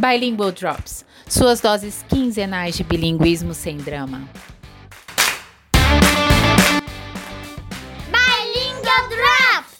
Bilingual Drops suas doses quinzenais de bilinguismo sem drama. Bilingual Drops!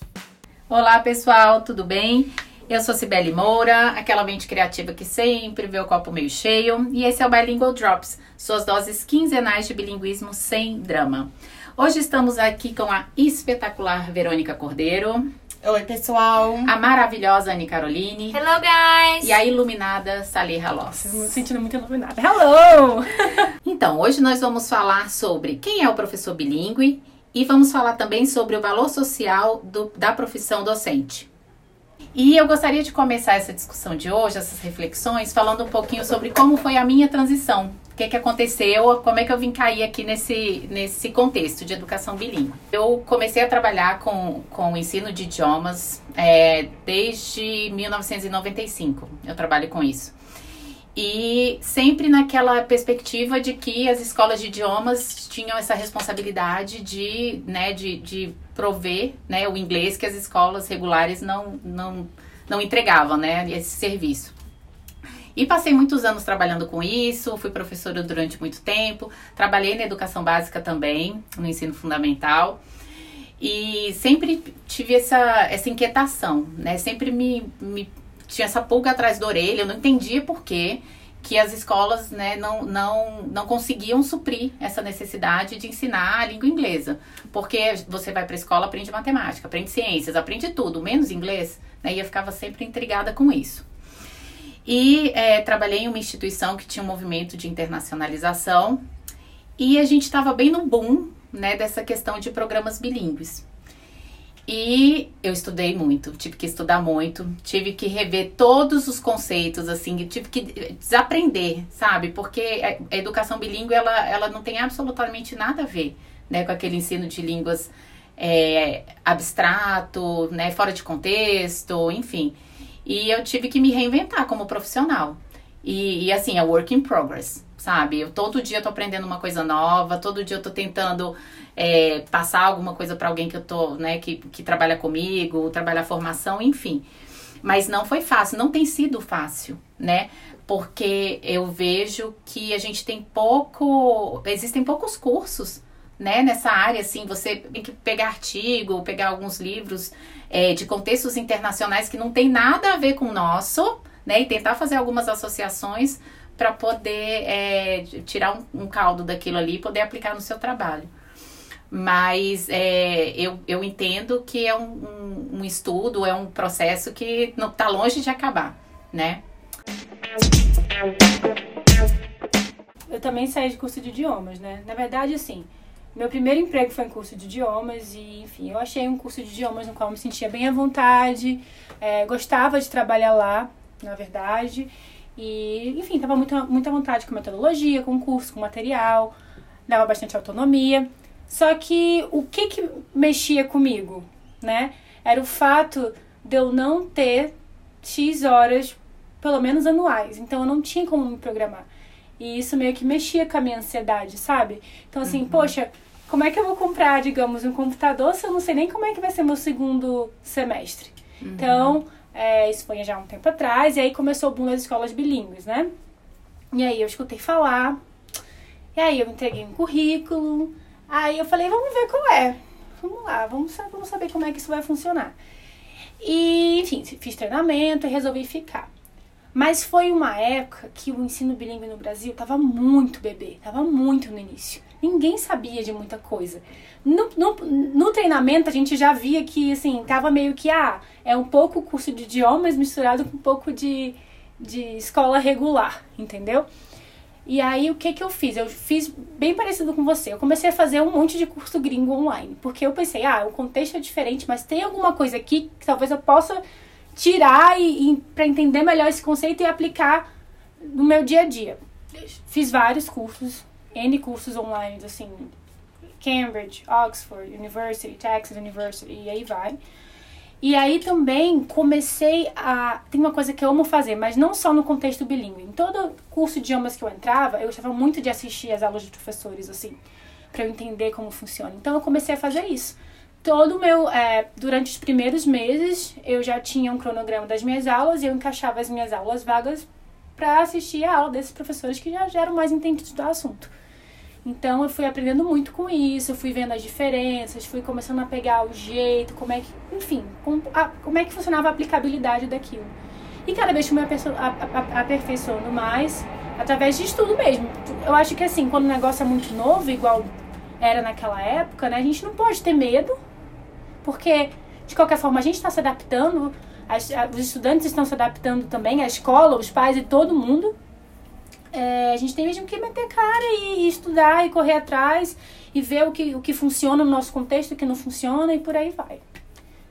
Olá pessoal, tudo bem? Eu sou Cibele Moura, aquela mente criativa que sempre vê o copo meio cheio, e esse é o Bilingual Drops, suas doses quinzenais de bilinguismo sem drama. Hoje estamos aqui com a espetacular Verônica Cordeiro. Oi, pessoal. A maravilhosa Anne Caroline. Hello, guys. E a iluminada Salih Loss. Estou me sentindo muito iluminada. Hello! então, hoje nós vamos falar sobre quem é o professor bilíngue e vamos falar também sobre o valor social do, da profissão docente. E eu gostaria de começar essa discussão de hoje, essas reflexões, falando um pouquinho sobre como foi a minha transição. Que, que aconteceu, como é que eu vim cair aqui nesse, nesse contexto de educação bilíngue. Eu comecei a trabalhar com, com o ensino de idiomas é, desde 1995. Eu trabalho com isso. E sempre naquela perspectiva de que as escolas de idiomas tinham essa responsabilidade de, né, de, de prover né, o inglês que as escolas regulares não, não, não entregavam, né, esse serviço. E passei muitos anos trabalhando com isso, fui professora durante muito tempo, trabalhei na educação básica também, no ensino fundamental. E sempre tive essa, essa inquietação, né? Sempre me, me tinha essa pulga atrás da orelha, eu não entendia por quê que as escolas né, não, não, não conseguiam suprir essa necessidade de ensinar a língua inglesa. Porque você vai para a escola, aprende matemática, aprende ciências, aprende tudo, menos inglês. Né, e eu ficava sempre intrigada com isso. E é, trabalhei em uma instituição que tinha um movimento de internacionalização. E a gente estava bem no boom né, dessa questão de programas bilíngues. E eu estudei muito, tive que estudar muito, tive que rever todos os conceitos, assim, tive que desaprender, sabe? Porque a educação bilíngue, ela, ela não tem absolutamente nada a ver, né, com aquele ensino de línguas é, abstrato, né, fora de contexto, enfim. E eu tive que me reinventar como profissional. E, e assim, é work in progress, sabe? Eu todo dia tô aprendendo uma coisa nova, todo dia eu tô tentando é, passar alguma coisa para alguém que eu tô, né, que, que trabalha comigo, trabalhar formação, enfim. Mas não foi fácil, não tem sido fácil, né? Porque eu vejo que a gente tem pouco, existem poucos cursos, né, nessa área, assim, você tem que pegar artigo, pegar alguns livros é, de contextos internacionais que não tem nada a ver com o nosso, né, e tentar fazer algumas associações para poder é, tirar um, um caldo daquilo ali e poder aplicar no seu trabalho. Mas é, eu, eu entendo que é um, um, um, estudo, é um processo que não está longe de acabar, né? Eu também saí de curso de idiomas, né? Na verdade, assim, meu primeiro emprego foi em curso de idiomas e, enfim, eu achei um curso de idiomas no qual eu me sentia bem à vontade, é, gostava de trabalhar lá, na verdade, e, enfim, tava muito, muito à vontade com metodologia, com curso, com material, dava bastante autonomia. Só que o que que mexia comigo, né? Era o fato de eu não ter X horas, pelo menos anuais. Então eu não tinha como me programar. E isso meio que mexia com a minha ansiedade, sabe? Então assim, uhum. poxa, como é que eu vou comprar, digamos, um computador se eu não sei nem como é que vai ser meu segundo semestre? Uhum. Então, é, isso foi já um tempo atrás, e aí começou o boom das escolas bilíngues, né? E aí eu escutei falar, e aí eu entreguei um currículo, Aí eu falei, vamos ver qual é. Vamos lá, vamos, vamos saber como é que isso vai funcionar. E, enfim, fiz treinamento e resolvi ficar. Mas foi uma época que o ensino bilíngue no Brasil tava muito bebê, tava muito no início. Ninguém sabia de muita coisa. No, no, no, treinamento a gente já via que, assim, tava meio que, ah, é um pouco curso de idiomas misturado com um pouco de, de escola regular, entendeu? E aí, o que que eu fiz? Eu fiz bem parecido com você. Eu comecei a fazer um monte de curso gringo online. Porque eu pensei, ah, o contexto é diferente, mas tem alguma coisa aqui que talvez eu possa tirar e, e para entender melhor esse conceito e aplicar no meu dia a dia. Fiz vários cursos, N cursos online, assim, Cambridge, Oxford University, Texas University, e aí vai. E aí também comecei a. Tem uma coisa que eu amo fazer, mas não só no contexto bilíngue. Em todo curso de idiomas que eu entrava, eu gostava muito de assistir as aulas de professores, assim, para eu entender como funciona. Então eu comecei a fazer isso. Todo meu. É, durante os primeiros meses, eu já tinha um cronograma das minhas aulas e eu encaixava as minhas aulas vagas para assistir a aula desses professores que já, já eram mais entendidos do assunto. Então eu fui aprendendo muito com isso, fui vendo as diferenças, fui começando a pegar o jeito, como é que, enfim, como, a, como é que funcionava a aplicabilidade daquilo. E cada vez eu me aperfeiçoando mais, através de estudo mesmo. Eu acho que assim, quando o negócio é muito novo, igual era naquela época, né, a gente não pode ter medo, porque de qualquer forma a gente está se adaptando, as, os estudantes estão se adaptando também, a escola, os pais e todo mundo. É, a gente tem mesmo que meter cara e, e, estudar e correr atrás e ver o que, o que funciona no nosso contexto, o que não funciona e por aí vai.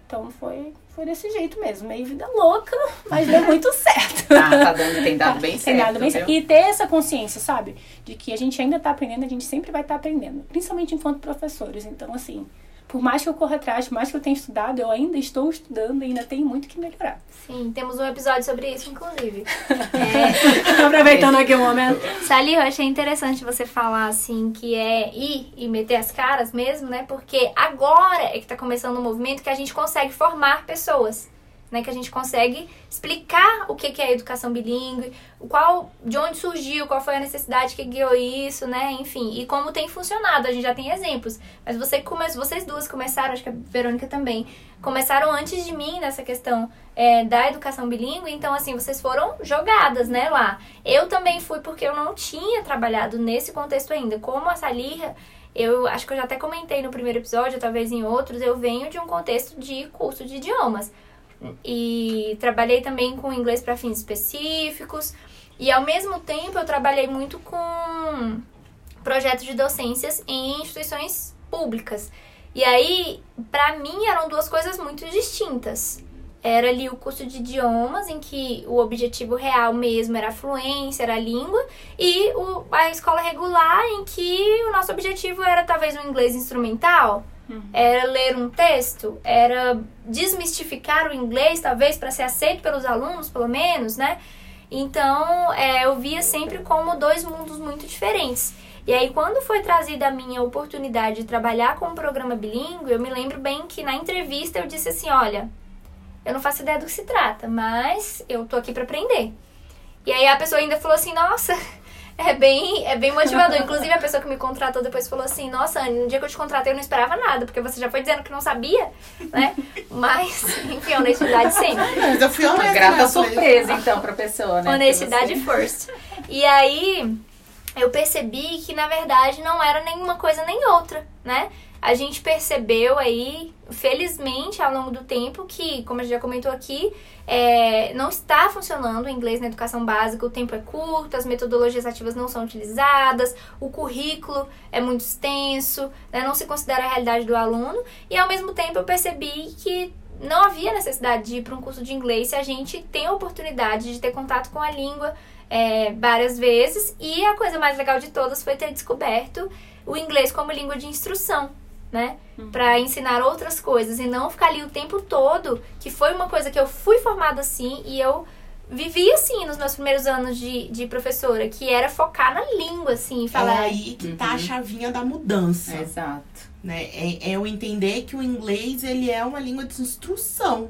Então foi, foi desse jeito mesmo, meio vida louca, mas deu muito certo. Tá, tá dando, tem dado bem certo. Tem dado bem certo. E ter essa consciência, sabe? De que a gente ainda tá aprendendo, a gente sempre vai estar tá aprendendo. Principalmente enquanto professores. Então, assim, por mais que eu corra atrás, por mais que eu tenha estudado, eu ainda estou estudando e ainda tenho muito que melhorar. Sim, temos um episódio sobre isso, inclusive. é... Aproveitando aqui o momento. Sally, eu achei interessante você falar assim que é ir e meter as caras mesmo, né? Porque agora é que está começando um movimento que a gente consegue formar pessoas né, que a gente consegue explicar o que, que é educação bilíngue, qual, de onde surgiu, qual foi a necessidade que guiou isso, né, enfim, e como tem funcionado. A gente já tem exemplos. Mas você come, vocês duas começaram, acho que a Verônica também, começaram antes de mim nessa questão é, da educação bilíngue, então assim, vocês foram jogadas, né, lá. Eu também fui porque eu não tinha trabalhado nesse contexto ainda. Como a Salirra, eu acho que eu já até comentei no primeiro episódio, talvez em outros, eu venho de um contexto de curso de idiomas. E trabalhei também com inglês para fins específicos. E ao mesmo tempo eu trabalhei muito com projetos de docências em instituições públicas. E aí, para mim, eram duas coisas muito distintas. Era ali o curso de idiomas, em que o objetivo real mesmo era a fluência, era a língua, e o, a escola regular, em que o nosso objetivo era talvez um inglês instrumental, Era ler um texto, era desmistificar o inglês, talvez, para ser aceito pelos alunos, pelo menos, né? Então, é, eu via sempre como dois mundos muito diferentes. E aí, quando foi trazida a minha oportunidade de trabalhar com um programa bilíngue, eu me lembro bem que na entrevista eu disse assim: olha, eu não faço ideia do que se trata, mas eu tô aqui para aprender. E aí a pessoa ainda falou assim: nossa, é bem, é bem motivador. Inclusive, a pessoa que me contratou depois falou assim: Nossa, Anne, no dia que eu te contratei eu não esperava nada, porque você já foi dizendo que não sabia, né? Mas, enfim, honestidade sempre. Mas eu fui honesta. Uma grata surpresa, então, pra pessoa, né? Honestidade first. E aí, eu percebi que, na verdade, não era nenhuma coisa nem outra, né? A gente percebeu aí, felizmente, ao longo do tempo, que, como a gente já comentou aqui, é, não está funcionando o inglês na educação básica, o tempo é curto, as metodologias ativas não são utilizadas, o currículo é muito extenso, né, não se considera a realidade do aluno, e ao mesmo tempo eu percebi que não havia necessidade de ir para um curso de inglês se a gente tem a oportunidade de ter contato com a língua é, várias vezes, e a coisa mais legal de todas foi ter descoberto o inglês como língua de instrução né? Uhum. Para ensinar outras coisas e não ficar ali o tempo todo, que foi uma coisa que eu fui formada assim e eu vivi assim nos meus primeiros anos de, de professora, que era focar na língua, assim, falar. É aí que uhum. tá a uhum. chavinha da mudança. Exato. Né? É, é eu entender que o inglês ele é uma língua de instrução.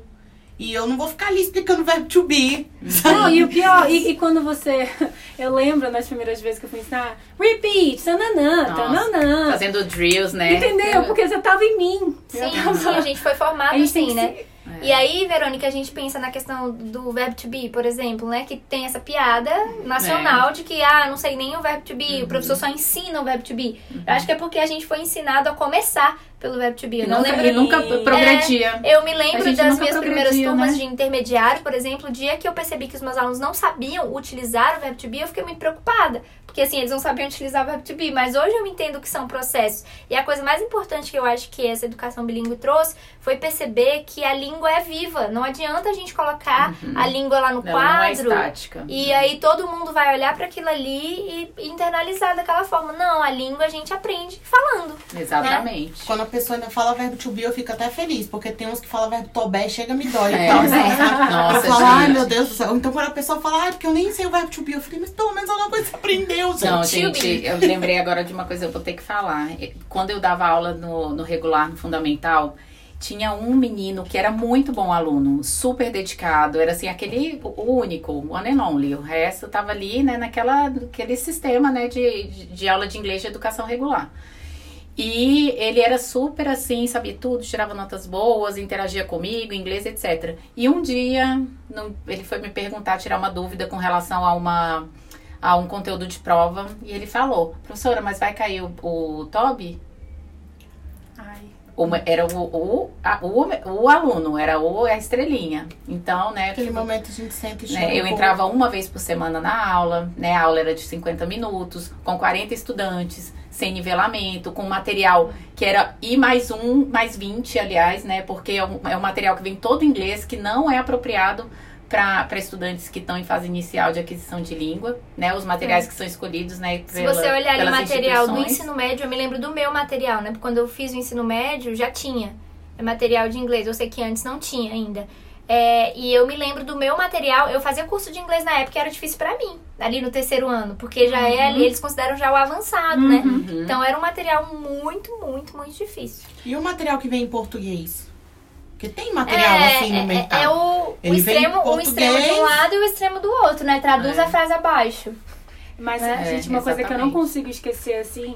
E eu não vou ficar ali explicando o verbo to be. Não, e o pior, e, e, quando você. Eu lembro nas primeiras vezes que eu fui ensinar, repeat, tananã, tananã. Fazendo drills, né? Entendeu? Porque você tava em mim. Sim, tava... sim, a gente foi formado assim, né? Se... É. E aí, Verônica, a gente pensa na questão do verbo to be, por exemplo, né? Que tem essa piada nacional é. de que, ah, não sei nem o verbo to be, uhum. o professor só ensina o verbo to be. Uhum. Eu acho que é porque a gente foi ensinado a começar pelo Web 2 B. Eu não lembro. E nunca progredia. É, eu me lembro das minhas primeiras turmas né? de intermediário, por exemplo, o dia que eu percebi que os meus alunos não sabiam utilizar o Web 2 B, eu fiquei muito preocupada. Porque assim, eles não sabiam utilizar o Web2B, mas hoje eu entendo que são processos. E a coisa mais importante que eu acho que essa educação bilíngue trouxe foi perceber que a língua é viva. Não adianta a gente colocar uhum. a língua lá no Ela quadro. Não é estática. E aí todo mundo vai olhar para aquilo ali e internalizar daquela forma. Não, a língua a gente aprende falando. Né? Exatamente. Né? Quando a pessoa ainda fala verbo to be, eu fico até feliz, porque tem uns que falam verbo tobé chega me dói. É. Então, assim, Nossa, eu falo, ai meu Deus do céu. Então quando a pessoa fala, ai, porque eu nem sei o verbo to be, eu falei, mas pelo menos alguma coisa você aprendeu. Deus, Não, gente, eu lembrei agora de uma coisa, eu vou ter que falar. Quando eu dava aula no, no regular, no fundamental, tinha um menino que era muito bom aluno, super dedicado, era assim, aquele único, one and only. O resto tava ali, né, naquela, aquele sistema, né, de, de, aula de inglês de educação regular. E ele era super assim, sabia tudo, tirava notas boas, interagia comigo, inglês, etc. E um dia, ele foi me perguntar, tirar uma dúvida com relação a uma a um conteúdo de prova, e ele falou, professora, mas vai cair o, o Toby? Uma, era o, o, a, o, o, aluno, era o, a estrelinha. Então, né? Aquele tipo, momento a gente sempre né, Eu entrava uma vez por semana na aula, né? A aula era de 50 minutos, com 40 estudantes, sem nivelamento, com material que era I mais um, mais 20, aliás, né? Porque é um, é um material que vem todo em inglês, que não é apropriado para estudantes que estão em fase inicial de aquisição de língua, né? Os materiais é. que são escolhidos, né? Se você olhar o material do ensino médio, eu me lembro do meu material, né? Porque quando eu fiz o ensino médio, já tinha é material de inglês. Eu sei que antes não tinha ainda. É, e eu me lembro do meu material, eu fazia curso de inglês na época e era difícil para mim, ali no terceiro ano, porque já é uhum. é ali, eles consideram já o avançado, né? uhum. né? Então era um material muito, muito, muito difícil. E o material que vem em português? Porque tem material é, assim no é, mercado. É, é o, o extremo, o extremo de um lado e o extremo do outro, né? Traduz é. a frase abaixo. Mas, né? gente, uma coisa que eu não consigo esquecer, assim,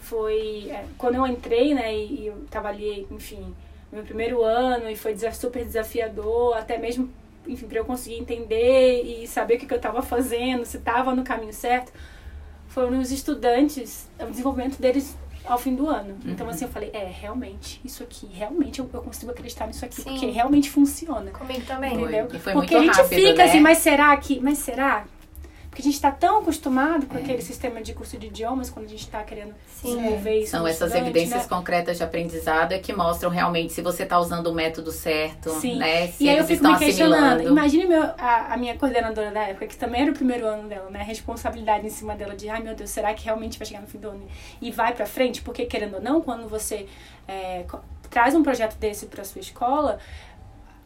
foi é, quando eu entrei, né, e, e eu tava ali, enfim, no meu primeiro ano, e foi super desafiador, até mesmo, enfim, pra eu conseguir entender e saber o que, que eu tava fazendo, se tava no caminho certo, foram os estudantes, o desenvolvimento deles ao fim do ano. Uhum. Então, assim, eu falei, é, realmente, isso aqui, realmente eu, eu consigo acreditar nisso aqui, Sim. porque realmente funciona. Comigo também. Entendeu? Foi, foi porque a gente rápido, fica né? assim, mas será que, mas será? Porque a gente está tão acostumado com é. aquele sistema de curso de idiomas, quando a gente está querendo Sim. desenvolver isso. São essas evidências né? concretas de aprendizado que mostram realmente se você está usando o método certo, Sim. né? Se e aí eu fico me questionando. Imagine meu, a, a, minha coordenadora da época, que também era o primeiro ano dela, né? A responsabilidade em cima dela de, ai meu Deus, será que realmente vai chegar no fim do ano e vai para frente? Porque, querendo ou não, quando você é, traz um projeto desse para sua escola,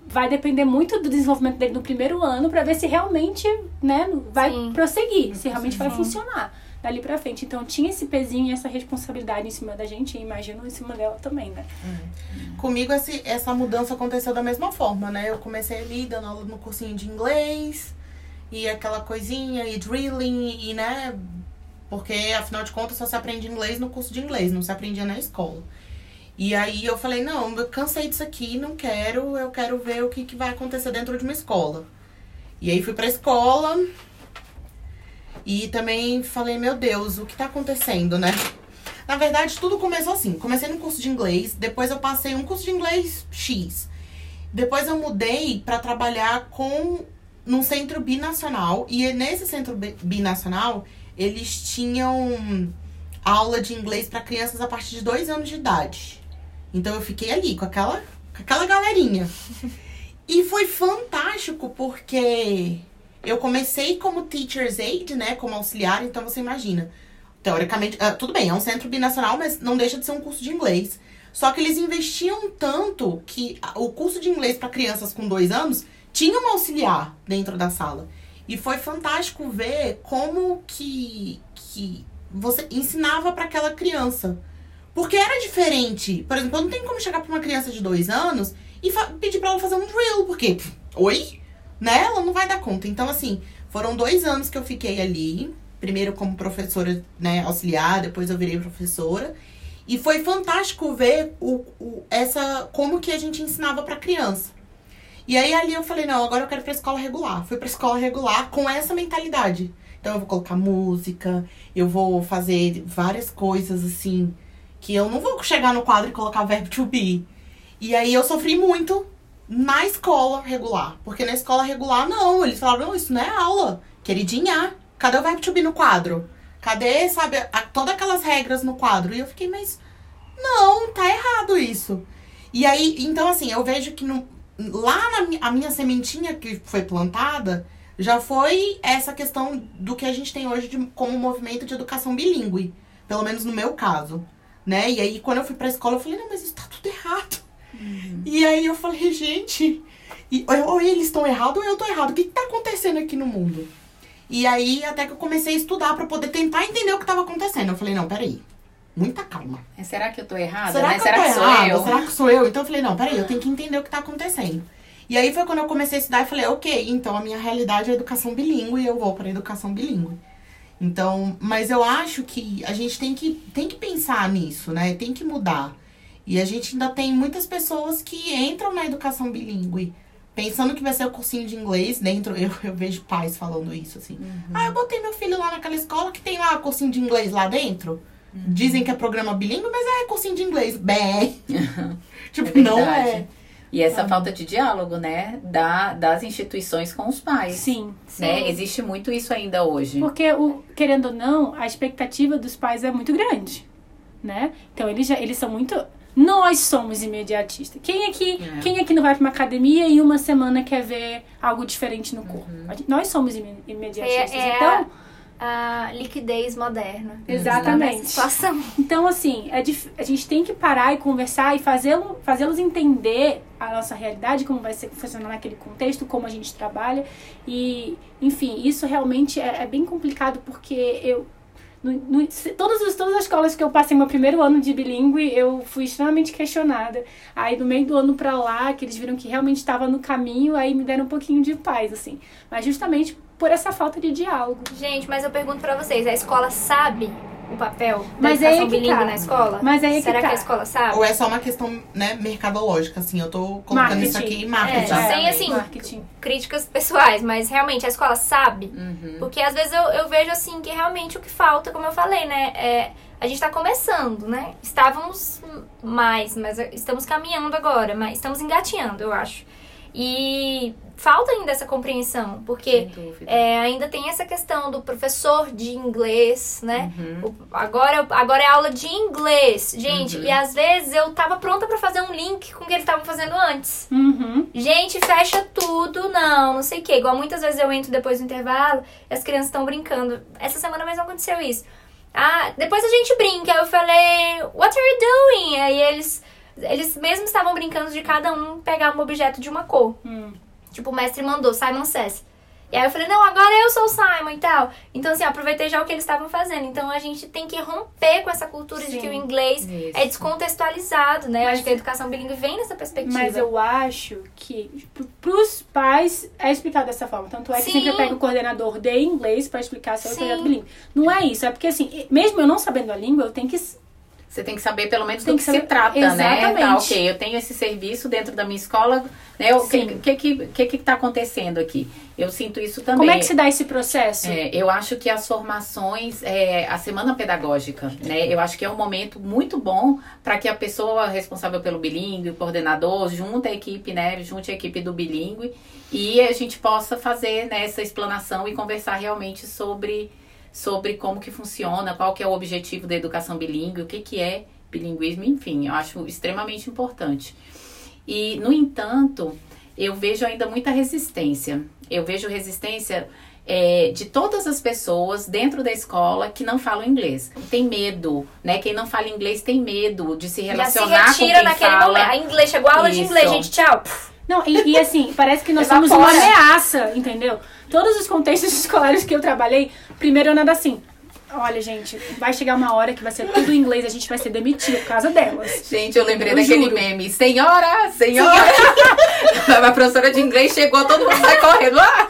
vai depender muito do desenvolvimento dele no primeiro ano para ver se realmente, né, vai Sim. prosseguir, se realmente Sim. vai funcionar dali para frente. Então tinha esse pezinho e essa responsabilidade em cima da gente, e imagino em cima dela também, né? Uhum. Comigo esse, essa mudança aconteceu da mesma forma, né? Eu comecei ali dando aula no cursinho de inglês e aquela coisinha e drilling e né, porque afinal de contas só se aprende inglês no curso de inglês, não se aprendia na escola. E aí eu falei, não, eu cansei disso aqui, não quero, eu quero ver o que, que vai acontecer dentro de uma escola. E aí fui pra escola e também falei, meu Deus, o que tá acontecendo, né? Na verdade, tudo começou assim. Comecei no curso de inglês, depois eu passei um curso de inglês X. Depois eu mudei para trabalhar com num centro binacional e nesse centro binacional eles tinham aula de inglês para crianças a partir de dois anos de idade. Então eu fiquei ali com aquela, com aquela galerinha. E foi fantástico porque eu comecei como teacher's aide, né, como auxiliar, então você imagina. Teoricamente, uh, tudo bem, é um centro binacional, mas não deixa de ser um curso de inglês. Só que eles investiam tanto que o curso de inglês para crianças com dois anos tinha um auxiliar dentro da sala. E foi fantástico ver como que, que você ensinava para aquela criança. Porque era diferente. Por exemplo, eu não tenho como chegar pra uma criança de dois anos e pedir pra ela fazer um drill, porque, pff, oi? Né? Ela não vai dar conta. Então, assim, foram dois anos que eu fiquei ali. Primeiro como professora, né, auxiliar, depois eu virei professora. E foi fantástico ver o, o, essa como que a gente ensinava pra criança. E aí ali eu falei, não, agora eu quero ir pra escola regular. Fui pra escola regular com essa mentalidade. Então eu vou colocar música, eu vou fazer várias coisas assim que eu não vou chegar no quadro e colocar verbo to be. E aí eu sofri muito na escola regular. Porque na escola regular, não. Eles falaram, isso não é aula. Queridinha, cadê o verbo to be no quadro? Cadê, sabe, a, todas aquelas regras no quadro? E eu fiquei, mas não, tá errado isso. E aí, então assim, eu vejo que no, lá na a minha sementinha que foi plantada já foi essa questão do que a gente tem hoje de, como movimento de educação bilíngue. Pelo menos no meu caso né? E aí, quando eu fui pra escola, eu falei, não, mas isso tá tudo errado. Uhum. E aí eu falei, gente, e, ou eles estão errados ou eu tô errado. O que, que tá acontecendo aqui no mundo? E aí, até que eu comecei a estudar para poder tentar entender o que tava acontecendo. Eu falei, não, peraí. muita calma. Será que eu tô errada? Será né? que Será eu que sou errada? eu? Será que sou eu? Então eu falei, não, peraí, eu tenho que entender o que tá acontecendo. E aí foi quando eu comecei a estudar e falei, ok, então a minha realidade é educação bilíngue e eu vou para educação bilíngue. Então, mas eu acho que a gente tem que, tem que pensar nisso, né? Tem que mudar. E a gente ainda tem muitas pessoas que entram na educação bilíngue pensando que vai ser o cursinho de inglês dentro. Eu, eu vejo pais falando isso, assim. Ah, eu botei meu filho lá naquela escola que tem lá cursinho de inglês lá dentro. Dizem que é programa bilíngue, mas é cursinho de inglês. Bem. tipo, É não é. E essa falta de diálogo, né, da, das instituições com os pais. Sim. Né? Existe muito isso ainda hoje. Porque, o, querendo ou não, a expectativa dos pais é muito grande, né? Então, eles, já, eles são muito... Nós somos imediatistas. Quem aqui, É. quem aqui não vai pra uma academia e uma semana quer ver algo diferente no corpo? A gente- Nós somos ime- imediatistas. É- é então, A liquidez moderna. Exatamente. Situação. Então, assim, é dif- a gente tem que parar e conversar e fazê-lo- fazê-los entender a nossa realidade, como vai ser, funcionar naquele contexto, como a gente trabalha. E, enfim, isso realmente é, é bem complicado porque eu. No, no- todas, as, todas as escolas que eu passei meu primeiro ano de bilíngue, eu fui extremamente questionada. Aí, no meio do ano pra lá, que eles viram que realmente estava no caminho, aí me deram um pouquinho de paz, assim. Mas justamente por essa falta de diálogo. Gente, mas eu pergunto pra vocês, a escola sabe o papel da Mas educação aí é que bilíngue tá. na escola? Mas aí é que Será que, tá. a escola sabe? Ou é só uma questão, né, mercadológica, assim. Eu tô colocando isso Marketing. aqui em marketing. É, sem, assim, marketing. Críticas pessoais, mas realmente a escola sabe? Uhum. Porque às vezes eu, eu vejo assim que realmente o que falta, como eu falei, né? É, a gente tá começando, né? Estávamos mais, mas estamos caminhando agora, mas estamos engateando, eu acho. E falta ainda essa compreensão, porque é, ainda tem essa questão do professor de inglês, né? Uhum. O- agora, agora é aula de inglês, gente. Uhum. E às vezes eu tava pronta pra fazer um link com o que eles estavam fazendo antes. Uhum. Gente, fecha tudo, não, não sei o que. Igual muitas vezes eu entro depois do intervalo e as crianças estão brincando. Essa semana mesmo aconteceu isso. Ah, depois a gente brinca. Aí eu falei, what are you doing? Aí eles, eles mesmo estavam brincando de cada um pegar um objeto de uma cor. Hum. Tipo, o mestre mandou, Simon Says. E aí eu falei, não, agora eu sou o Simon e tal. Então, assim, aproveitei já o que eles estavam fazendo. Então, a gente tem que romper com essa cultura de Sim. que o inglês Isso. é descontextualizado, né? Eu acho que a educação bilíngue vem nessa perspectiva. Mas eu acho que pr- pros pais é explicado dessa forma. Tanto é que Sim. sempre eu pego o coordenador de inglês pra explicar sobre o Sim. projeto bilíngue. Não é isso, é porque assim, mesmo eu não sabendo a língua, eu tenho que. Você tem que saber pelo menos Tem do que que, se trata, né? Exatamente. Tá, ok, eu tenho esse serviço dentro da minha escola, né? O que, que, que, que que tá acontecendo aqui? Eu sinto isso também. Como é que se dá esse processo? É, eu acho que as formações, é, a semana pedagógica, né? Eu acho que é um momento muito bom para que a pessoa responsável pelo bilíngue, o coordenador, junte a equipe, né? Junte a equipe do bilíngue e a gente possa fazer né, essa explanação e conversar realmente sobre, sobre como que funciona, qual que é o objetivo da educação bilíngue, o que, que é bilinguismo, enfim, eu acho extremamente importante. E, no entanto, eu vejo ainda muita resistência. Eu vejo resistência é, de todas as pessoas dentro da escola que não falam inglês. Tem medo, né? Quem não fala inglês tem medo de se já se relacionar com retira quem naquele fala. momento. A inglês, chegou a aula de Isso. inglês, gente, tchau. Não, e, e assim, parece que nós somos uma ameaça, entendeu? Todos os contextos escolares que eu trabalhei, primeiro eu nada assim. Olha, gente, vai chegar uma hora que vai ser tudo em inglês, a gente vai ser demitido por causa delas. Gente, eu lembrei Eu daquele juro. meme. Senhora, senhora. a professora de inglês chegou, todo mundo sai correndo. Ah!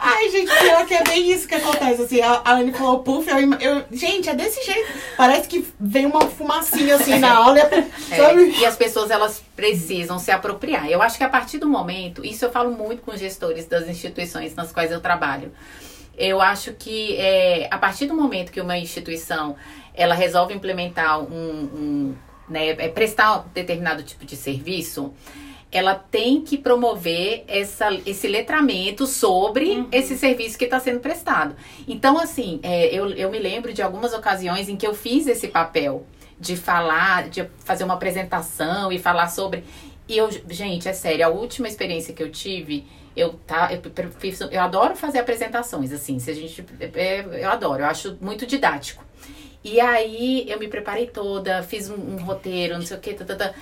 Ai, gente, pior que é bem isso que acontece. Assim, a Anne falou puff, eu, eu- Gente, é desse jeito. Parece que vem uma fumacinha assim na aula. É, e as pessoas elas precisam se apropriar. Eu acho que a partir do momento, isso eu falo muito com os gestores das instituições nas quais eu trabalho. Eu acho que é, a partir do momento que uma instituição ela resolve implementar um, um né, é, prestar um determinado tipo de serviço, ela tem que promover essa, esse letramento sobre esse serviço que está sendo prestado. Então, assim, é, eu, eu me lembro de algumas ocasiões em que eu fiz esse papel de falar, de fazer uma apresentação e falar sobre. E eu, gente, é sério, a última experiência que eu tive, eu tá, eu, fiz- eu adoro fazer apresentações, assim, se a gente, é, eu adoro, eu acho muito didático. E aí eu me preparei toda, fiz um, um roteiro, não sei o que, tá, tá, tá.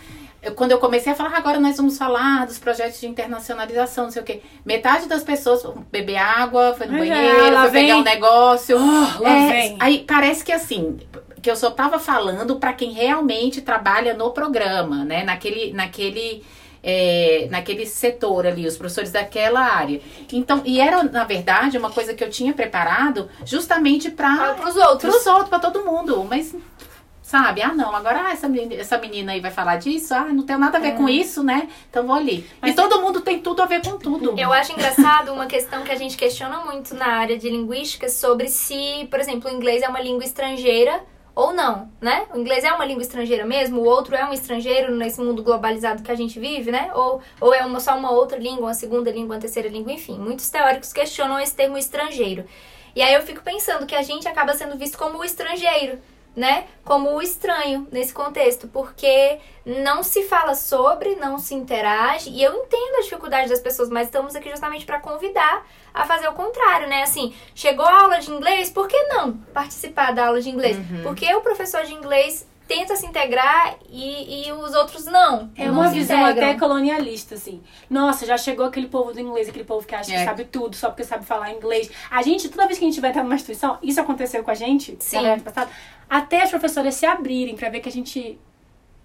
Eu- quando eu comecei a falar, "Ah, agora nós vamos falar dos projetos de internacionalização, não sei o que. Metade das pessoas beber água, foi no banheiro, foi pegar vem. um negócio. lá É. Aí parece que assim, que eu só tava falando para quem realmente trabalha no programa, né? Naquele, naquele, é, naquele setor ali, os professores daquela área. Então, e era, na verdade, uma coisa que eu tinha preparado justamente para os outros. Para os outros, para todo mundo. Mas Sabe? Ah, não, agora ah, essa, menina, essa menina aí vai falar disso, ah, não tem nada a ver é. com isso, né? Então vou ali. Mas e todo mundo tem tudo a ver com tudo. Eu acho engraçado uma questão que a gente questiona muito na área de linguística sobre se, por exemplo, o inglês é uma língua estrangeira ou não, né? O inglês é uma língua estrangeira mesmo, o outro é um estrangeiro nesse mundo globalizado que a gente vive, né? Ou, ou é uma, só uma outra língua, uma segunda língua, uma terceira língua, enfim. Muitos teóricos questionam esse termo estrangeiro. E aí eu fico pensando que a gente acaba sendo visto como o estrangeiro né, como o estranho nesse contexto, porque não se fala sobre, não se interage, e eu entendo a dificuldade das pessoas, mas estamos aqui justamente para convidar a fazer o contrário, né? Assim, chegou a aula de inglês, por que não participar da aula de inglês? Uhum. Porque o professor de inglês tenta se integrar e, e os outros não. É uma visão integram. até colonialista, assim. Nossa, já chegou aquele povo do inglês, aquele povo que acha é. que sabe tudo só porque sabe falar inglês. A gente, toda vez que a gente vai entrar numa instituição, isso aconteceu com a gente, Sim. na passada, até as professoras se abrirem para ver que a gente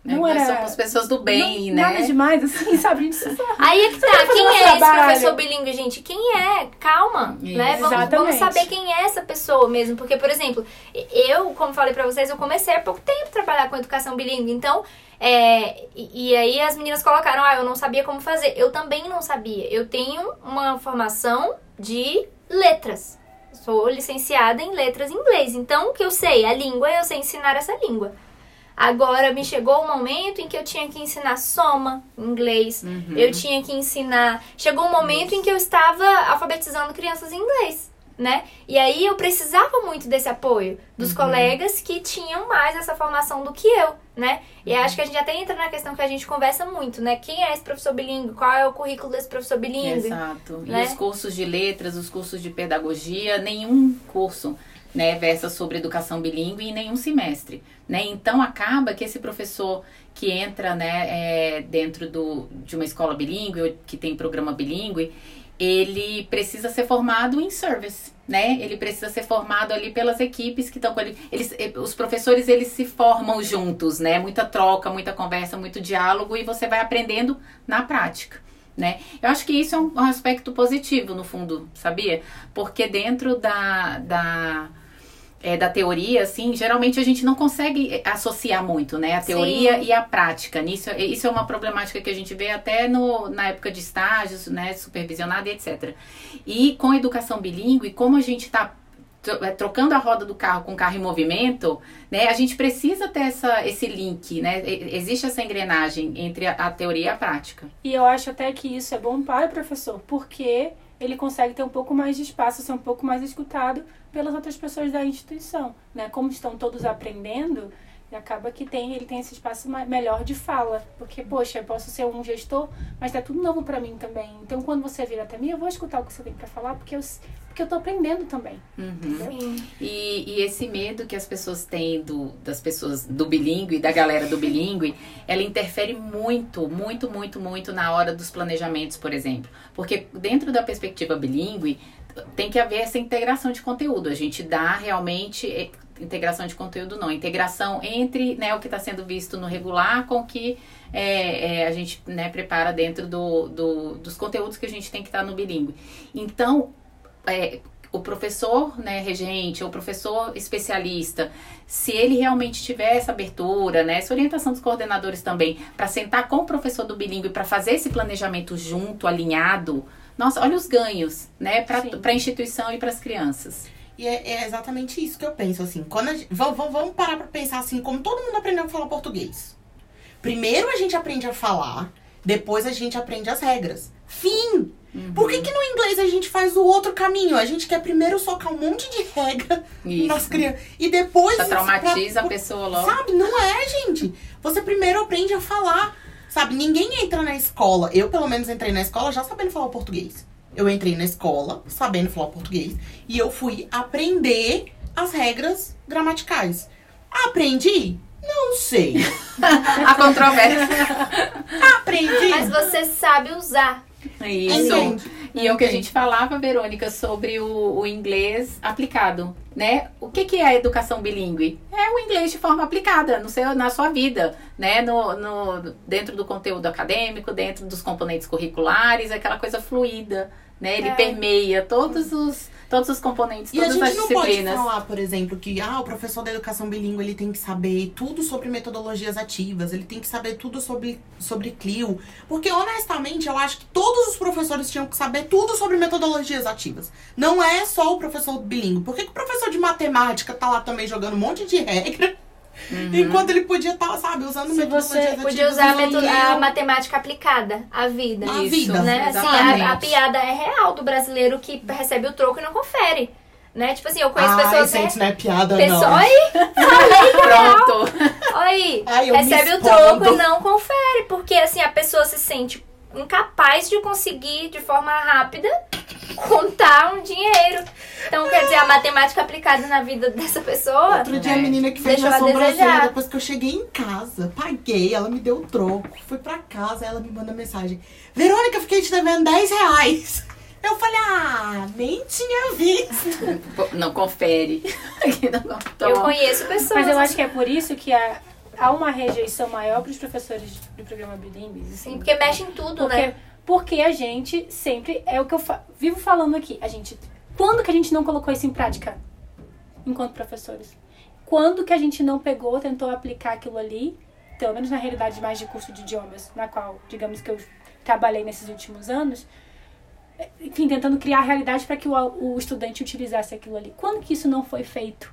não é, era. Somos pessoas do bem, não, né? Nada demais, assim, sabe? Aí é que tá. Quem é esse professor bilíngue, gente? Quem é? Calma, Isso. né? Vamos, vamos, saber quem é essa pessoa mesmo. Porque, por exemplo, eu, como falei pra vocês, eu comecei há pouco tempo a trabalhar com educação bilíngue. Então, é, e, e aí as meninas colocaram, ah, eu não sabia como fazer. Eu também não sabia. Eu tenho uma formação de letras. Sou licenciada em letras em inglês. Então, o que eu sei? A língua, eu sei ensinar essa língua. Agora me chegou o momento em que eu tinha que ensinar soma em inglês. Uhum. Eu tinha que ensinar. Chegou um momento em que eu estava alfabetizando crianças em inglês. Né? E aí eu precisava muito desse apoio dos uhum. colegas que tinham mais essa formação do que eu, né? E uhum. acho que a gente até entra na questão que a gente conversa muito, né? Quem é esse professor bilíngue? Qual é o currículo desse professor bilíngue? Exato. Né? E os cursos de letras, os cursos de pedagogia, nenhum curso né, versa sobre educação bilíngue em nenhum semestre, né? Então acaba que esse professor que entra, né, é, dentro do, de uma escola bilíngue, que tem programa bilíngue, ele precisa ser formado em service, né? Ele precisa ser formado ali pelas equipes que estão com ele. Eles, os professores eles se formam juntos, né? Muita troca, muita conversa, muito diálogo e você vai aprendendo na prática né? Eu acho que isso é um, um aspecto positivo, no fundo, sabia? Porque dentro da, da, é, da teoria, assim, geralmente a gente não consegue associar muito, né? A teoria Sim. e a prática. Nisso, isso é uma problemática que a gente vê até no, na época de estágios, né? Supervisionada e etc. E com a educação bilíngue, como a gente está é, trocando a roda do carro com o carro em movimento, né? A gente precisa ter essa, esse link, né? Existe essa engrenagem entre a, a, teoria e a prática. E eu acho até que isso é bom para o professor, porque ele consegue ter um pouco mais de espaço, ser um pouco mais escutado pelas outras pessoas da instituição, né? Como estão todos aprendendo, e acaba que tem, ele tem esse espaço melhor de fala. Porque, poxa, eu posso ser um gestor, mas tá tudo novo para mim também. Então, quando você vir até mim, eu vou escutar o que você tem para falar, porque eu, porque eu tô aprendendo também. Uhum. E, e esse medo que as pessoas têm do, das pessoas do bilíngue, da galera do bilíngue, ela interfere muito, muito, muito, muito na hora dos planejamentos, por exemplo. Porque dentro da perspectiva bilíngue, tem que haver essa integração de conteúdo. A gente dá realmente integração de conteúdo não, integração entre né, o que está sendo visto no regular com o que é, é, a gente né, prepara dentro do, do, dos conteúdos que a gente tem que estar tá no bilíngue. Então, é, o professor né, regente, o professor especialista, se ele realmente tiver essa abertura, né, essa orientação dos coordenadores também, para sentar com o professor do bilíngue para fazer esse planejamento junto, alinhado, nossa, olha os ganhos, né, para a instituição e para as crianças. E é, é, exatamente isso que eu penso, assim. Quando a, vamos, vamos parar pra pensar assim, como todo mundo aprendeu a falar português. Primeiro a gente aprende a falar, depois a gente aprende as regras. Fim! Uhum. Por que, que no inglês a gente faz o outro caminho? A gente quer primeiro socar um monte de regra Isso. nas crianças. E depois. Já traumatiza pra, a pessoa logo. Sabe? Não é, gente. Você primeiro aprende a falar. Sabe? Ninguém entra na escola. Eu, pelo menos, entrei na escola já sabendo falar português. Eu entrei na escola sabendo falar português e eu fui aprender as regras gramaticais. Aprendi? Não sei. A controvérsia. Aprendi. Mas você sabe usar. Isso. E é o que a gente falava, Verônica, sobre o, o inglês aplicado, né? O que, que é a educação bilíngue? É o inglês de forma aplicada no seu, na sua vida, né? No, no, dentro do conteúdo acadêmico, dentro dos componentes curriculares, aquela coisa fluida, né? Ele É. permeia todos os, todos os componentes, E a todas as gente não pode disciplinas. falar, por exemplo, que ah, o professor da educação bilíngue ele tem que saber tudo sobre metodologias ativas, ele tem que saber tudo sobre, sobre CLIO. Porque, honestamente, eu acho que todos os professores tinham que saber tudo sobre metodologias ativas. Não é só o professor bilíngue. Por que, que o professor de matemática tá lá também jogando um monte de regra? Enquanto ele podia estar, sabe, usando Se metodologias você. Podia usar a, a matemática aplicada à vida. À Isso, vida. né? Assim, a, a piada é real do brasileiro que recebe o troco e não confere. Né? Tipo assim, eu conheço Ai, pessoas. gente, não é piada, Pessoa, não. aí, Pronto. aí, Ai, recebe o troco e não confere. Porque assim, a pessoa se sente incapaz de conseguir de forma rápida contar um dinheiro. Então, quer dizer, a matemática aplicada na vida dessa pessoa. Outro dia a É. menina que fez a sobrancelha, depois que eu cheguei em casa, paguei, ela me deu o troco, fui pra casa, ela me manda mensagem. Verônica, eu fiquei te devendo 10 reais. Eu falei, ah, nem tinha visto. Não confere. Não, Eu conheço pessoas. Mas eu acho que é por isso que há, há uma rejeição maior para os professores do programa bilíngue. Sim, porque mexe em tudo, Porque, né? porque a gente sempre, é o que eu fa- vivo falando aqui, a gente, quando que a gente não colocou isso em prática enquanto professores? Quando que a gente não pegou, tentou aplicar aquilo ali, pelo menos na realidade mais de curso de idiomas, na qual, digamos que eu trabalhei nesses últimos anos, é, enfim, tentando criar a realidade para que o, o estudante utilizasse aquilo ali. Quando que isso não foi feito?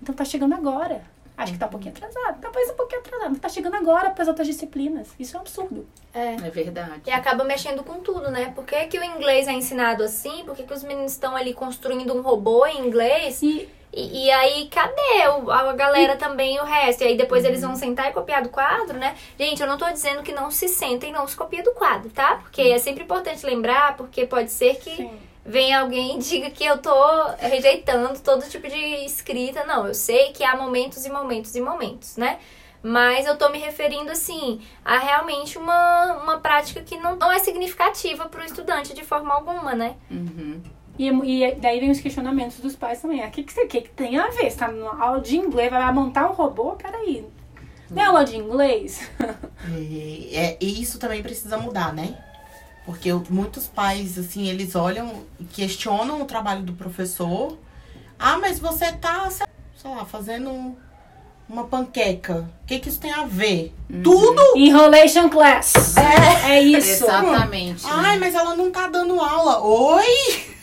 Então tá chegando agora. Acho que tá um pouquinho atrasado, talvez um pouquinho atrasado, tá chegando agora para as outras disciplinas. Isso é um absurdo. É. É verdade. E acaba mexendo com tudo, né? Por que, que o inglês é ensinado assim? Por que, que os meninos estão ali construindo um robô em inglês? E E, e aí, cadê o- a galera também e o resto? E aí depois eles vão sentar e copiar do quadro, né? Gente, eu não tô dizendo que não se sentem e não se copia do quadro, tá? Porque é sempre importante lembrar, porque pode ser que Sim. Venha alguém e diga que eu tô rejeitando todo tipo de escrita. Não, eu sei que há momentos e momentos e momentos, né? Mas eu tô me referindo, assim, a realmente uma, uma prática que não, não é significativa pro estudante de forma alguma, né? Uhum. E, e daí vem os questionamentos dos pais também. Ah, O que, que você quer que tem a ver? Você tá numa aula de inglês, vai montar um robô? Peraí. Não é aula de inglês? E, é, e isso também precisa mudar, né? Porque muitos pais, assim, eles olham, questionam o trabalho do professor. Ah, mas você tá, sei lá, fazendo uma panqueca. O que, que isso tem a ver? Tudo! Enrolation class. É, isso. Exatamente. Ai, mas ela não tá dando aula. Oi!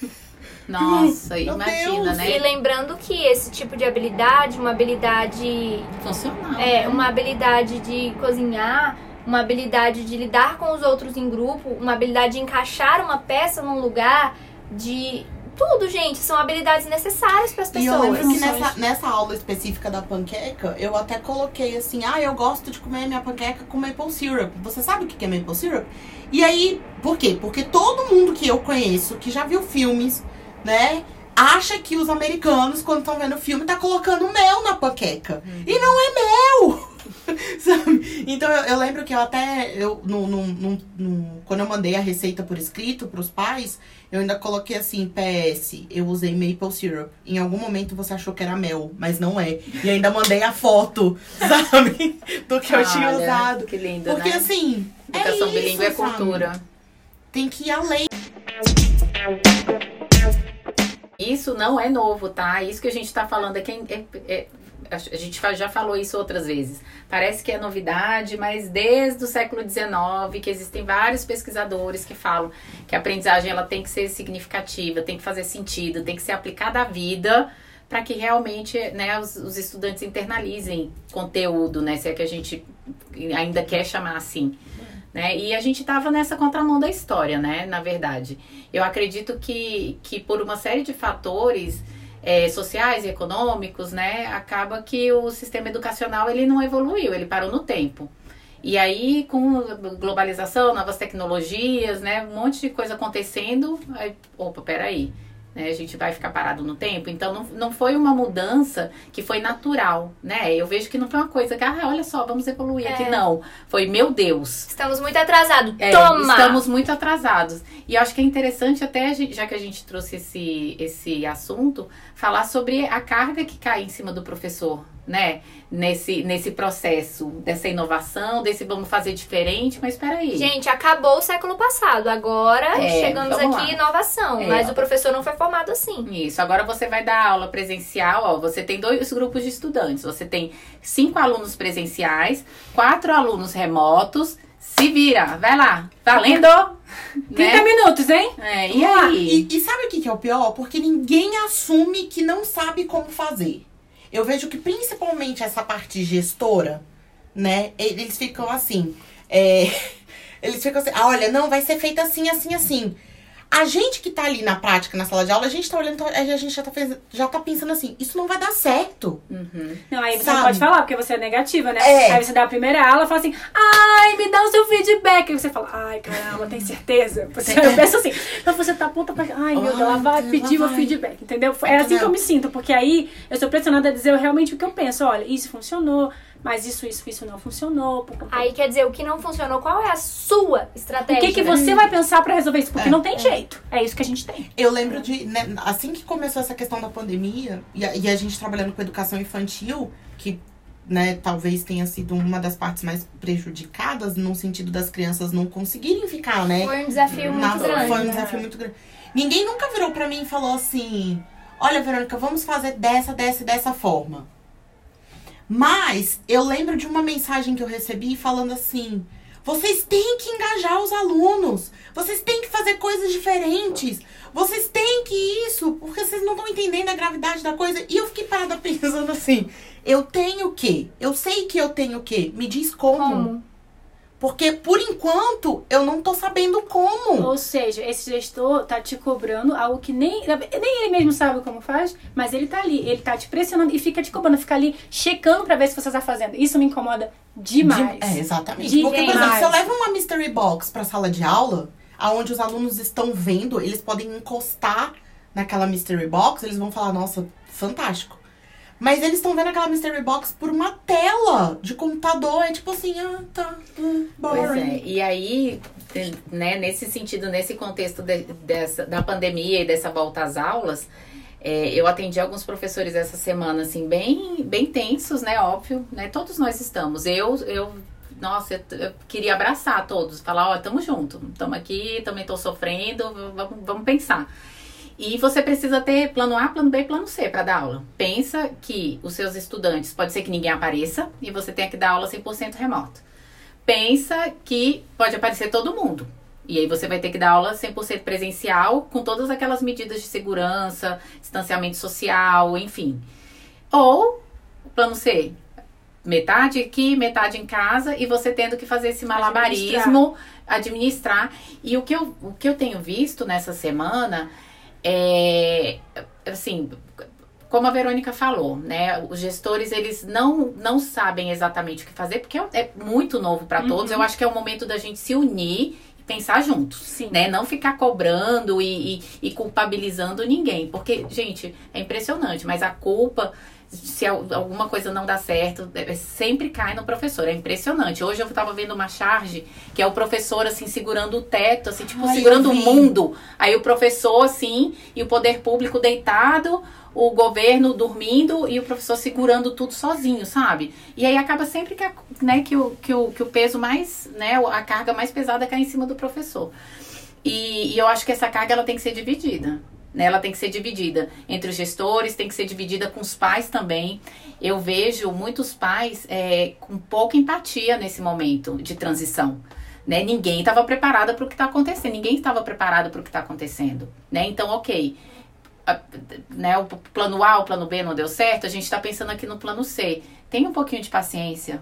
Nossa, Meu imagina, Deus. E né? lembrando que esse tipo de habilidade, uma habilidade Funcional. É, uma habilidade de cozinhar, uma habilidade de lidar com os outros em grupo, uma habilidade de encaixar uma peça num lugar, de tudo, gente, são habilidades necessárias para as E eu lembro pessoas. que nessa, nessa aula específica da panqueca, eu até coloquei assim, ah, eu gosto de comer minha panqueca com maple syrup. Você sabe o que é maple syrup? E aí, por quê? Porque todo mundo que eu conheço, que já viu filmes, né, acha que os americanos, quando estão vendo o filme, tá colocando mel na panqueca. E não é mel! Sabe? Então eu, eu lembro que eu até, eu, no, no, no- no- quando eu mandei a receita por escrito pros pais, eu ainda coloquei assim, PS, eu usei maple syrup. Em algum momento você achou que era mel, mas não é. E ainda mandei a foto, sabe? Do que eu tinha Olha, usado. Que lindo, Porque né? assim, Educação é bilíngue é isso, sabe? cultura. Tem que ir além. Isso não é novo, tá? Isso que a gente tá falando aqui é, é- é- a gente já falou isso outras vezes. Parece que é novidade, mas desde o século XIX que existem vários pesquisadores que falam que a aprendizagem ela tem que ser significativa, tem que fazer sentido, tem que ser aplicada à vida para que realmente né, os, os estudantes internalizem conteúdo, né? Se é que a gente ainda quer chamar assim. Né? E a gente estava nessa contramão da história, né? Na verdade. Eu acredito que, que por uma série de fatores eh, sociais e econômicos, né? Acaba que o sistema educacional ele não evoluiu, ele parou no tempo. E aí, com globalização, novas tecnologias, né? Um monte de coisa acontecendo. Aí, opa, peraí. Né? A gente vai ficar parado no tempo. Então, não, não foi uma mudança que foi natural, né? Eu vejo que não foi uma coisa que, ah, olha só, vamos evoluir É. aqui. Não. Foi, meu Deus. Estamos muito atrasados. É, Toma! Estamos muito atrasados. E eu acho que é interessante até, já que a gente trouxe esse, esse assunto, falar sobre a carga que cai em cima do professor, né? Nesse, nesse processo dessa inovação, desse vamos fazer diferente, mas peraí. Gente, acabou o século passado. Agora É, chegamos aqui lá. inovação. É. Mas o professor não foi formado assim. Isso, agora você vai dar aula presencial, ó, você tem dois grupos de estudantes, você tem cinco alunos presenciais, quatro alunos remotos, se vira, vai lá, valendo, 30 né? minutos, hein? É, e aí? E, e sabe o que, que é o pior? Porque ninguém assume que não sabe como fazer. Eu vejo que principalmente essa parte gestora, né? Eles ficam assim. é, eles ficam assim, ah, olha, não, vai ser feito assim, assim, assim. A gente que tá ali na prática, na sala de aula, a gente tá olhando, tá- a gente já tá, fez- já tá pensando assim, isso não vai dar certo. Uhum. Não, aí você Sabe? não pode falar, porque você é negativa, né? É. Aí você dá a primeira aula e fala assim, ai, me dá o seu feedback. Aí você fala, ai, caramba, tem certeza? Você, eu penso assim, então você tá ponta pra. Ai, meu Deus, ela vai Ai, pedir ela o vai. feedback, entendeu? É assim que eu me sinto, porque aí eu sou pressionada a dizer realmente o que eu penso. Olha, isso funcionou, mas isso, isso, isso não funcionou. pô, pô, pô. Aí quer dizer, o que não funcionou, qual é a sua O estratégia? que, que você vai pensar pra resolver isso? Porque É, não tem jeito. É isso que a gente tem. Eu lembro de, né, assim que começou essa questão da pandemia, e a, e a gente trabalhando com educação infantil, que, né, talvez tenha sido uma das partes mais prejudicadas, no sentido das crianças não conseguirem ficar, né? Foi um desafio na- muito grande. Foi um né? desafio muito grande. Ninguém nunca virou pra mim e falou assim: Olha, Verônica, vamos fazer dessa, dessa e dessa forma. Mas eu lembro de uma mensagem que eu recebi falando assim: vocês têm que engajar os alunos, vocês têm que fazer coisas diferentes, vocês têm que isso, porque vocês não estão entendendo a gravidade da coisa. E eu fiquei parada pensando assim: eu tenho o quê? Eu sei que eu tenho o quê? Me diz Como? Porque por enquanto eu não tô sabendo como. Ou seja, esse gestor tá te cobrando algo que nem, nem ele mesmo sabe como faz, mas ele tá ali, ele tá te pressionando e fica te cobrando, fica ali checando pra ver se você tá fazendo. Isso me incomoda demais. De- é, exatamente. Demais. Porque, por exemplo, se eu levo uma mystery box pra sala de aula, aonde os alunos estão vendo, eles podem encostar naquela mystery box, eles vão falar, nossa, fantástico. Mas eles estão vendo aquela mystery box por uma tela de computador. É tipo assim, ah, tá. hum, boring. é, e aí, né, nesse sentido, nesse contexto de- dessa, da pandemia e dessa volta às aulas, é, eu atendi alguns professores essa semana, assim, bem, bem tensos, né, óbvio, né, todos nós estamos. Eu, eu nossa, eu, eu queria abraçar todos, falar, ó, tamo junto, tamo aqui, também tô sofrendo, vamos, vamos pensar. E você precisa ter plano A, plano B e plano C para dar aula. Pensa que os seus estudantes, pode ser que ninguém apareça e você tenha que dar aula 100% remoto pensa que pode aparecer todo mundo. E aí você vai ter que dar aula 100% presencial, com todas aquelas medidas de segurança, distanciamento social, enfim. Ou, plano C, metade aqui, metade em casa, e você tendo que fazer esse malabarismo, administrar. E o que eu, o que eu tenho visto nessa semana é, assim, como a Verônica falou, né? Os gestores, eles não, não sabem exatamente o que fazer, porque é, é muito novo para todos. Eu acho que é o momento da gente se unir e pensar juntos. Sim. Né? Não ficar cobrando e, e, e culpabilizando ninguém. Porque, gente, é impressionante, mas a culpa, se al- alguma coisa não dá certo, é- sempre cai no professor. É impressionante. Hoje eu tava vendo uma charge que é o professor, assim, segurando o teto, assim, tipo, Ai, segurando o mundo. Aí o professor, assim, e o poder público deitado, o governo dormindo e o professor segurando tudo sozinho, sabe? E aí acaba sempre que, a- né, que, o, que, o, que o peso mais, né, a carga mais pesada cai em cima do professor. E, e eu acho que essa carga ela tem que ser dividida. Né? Ela tem que ser dividida entre os gestores, tem que ser dividida com os pais também. Eu vejo muitos pais é, com pouca empatia nesse momento de transição. Né? Ninguém estava preparado para o que está acontecendo, ninguém estava preparado para o que está acontecendo. Né? Então, ok, né, o plano A, o plano B não deu certo, a gente está pensando aqui no plano C. Tenha um pouquinho de paciência,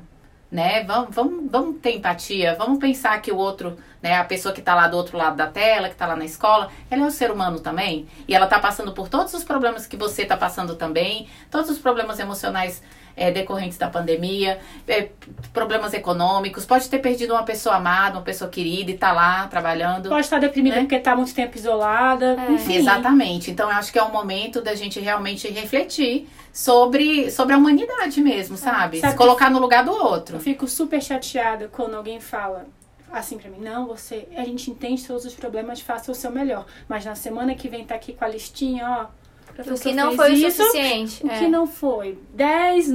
né? Vamos, vamos, vamos ter empatia, vamos pensar que o outro né? A pessoa que está lá do outro lado da tela, que está lá na escola, ela é um ser humano também. E ela está passando por todos os problemas que você está passando também, todos os problemas emocionais é, decorrentes da pandemia, é, problemas econômicos, pode ter perdido uma pessoa amada, uma pessoa querida e tá lá trabalhando. Pode estar deprimida Né? porque está muito tempo isolada. É. Enfim. Exatamente. Então, eu acho que é um momento da gente realmente refletir sobre, sobre a humanidade mesmo, sabe? Sabe Se colocar no lugar do outro. Eu fico super chateada quando alguém fala assim pra mim, não, você, a gente entende todos os problemas, faça o seu melhor. Mas na semana que vem tá aqui com a listinha, ó. O que não fez foi o isso, suficiente. O é. que não foi? 10,